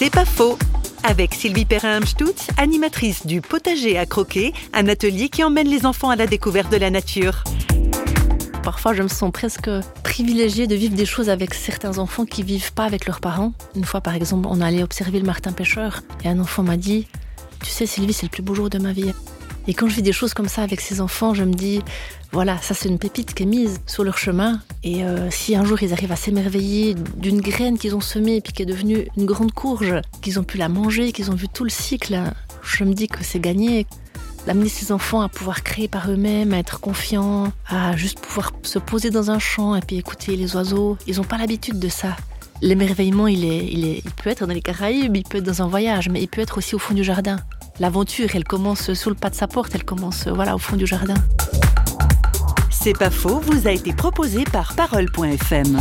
C'est pas faux. Avec Sylvie Perrin-Amstutz, animatrice du Potager à croquer, un atelier qui emmène les enfants à la découverte de la nature. Parfois, je me sens presque privilégiée de vivre des choses avec certains enfants qui vivent pas avec leurs parents. Une fois, par exemple, on allait observer le martin pêcheur et un enfant m'a dit Tu sais, Sylvie, c'est le plus beau jour de ma vie. Et quand je vis des choses comme ça avec ces enfants, je me dis voilà, ça c'est une pépite qui est mise sur leur chemin. Et euh, si un jour ils arrivent à s'émerveiller d'une graine qu'ils ont semée et puis qui est devenue une grande courge, qu'ils ont pu la manger, qu'ils ont vu tout le cycle, je me dis que c'est gagné. D'amener ces enfants à pouvoir créer par eux-mêmes, à être confiants, à juste pouvoir se poser dans un champ et puis écouter les oiseaux. Ils n'ont pas l'habitude de ça. L'émerveillement, il, il peut être dans les Caraïbes, il peut être dans un voyage, mais il peut être aussi au fond du jardin. L'aventure, elle commence sous le pas de sa porte, elle commence voilà au fond du jardin. C'est pas faux, vous a été proposé par parole.fm.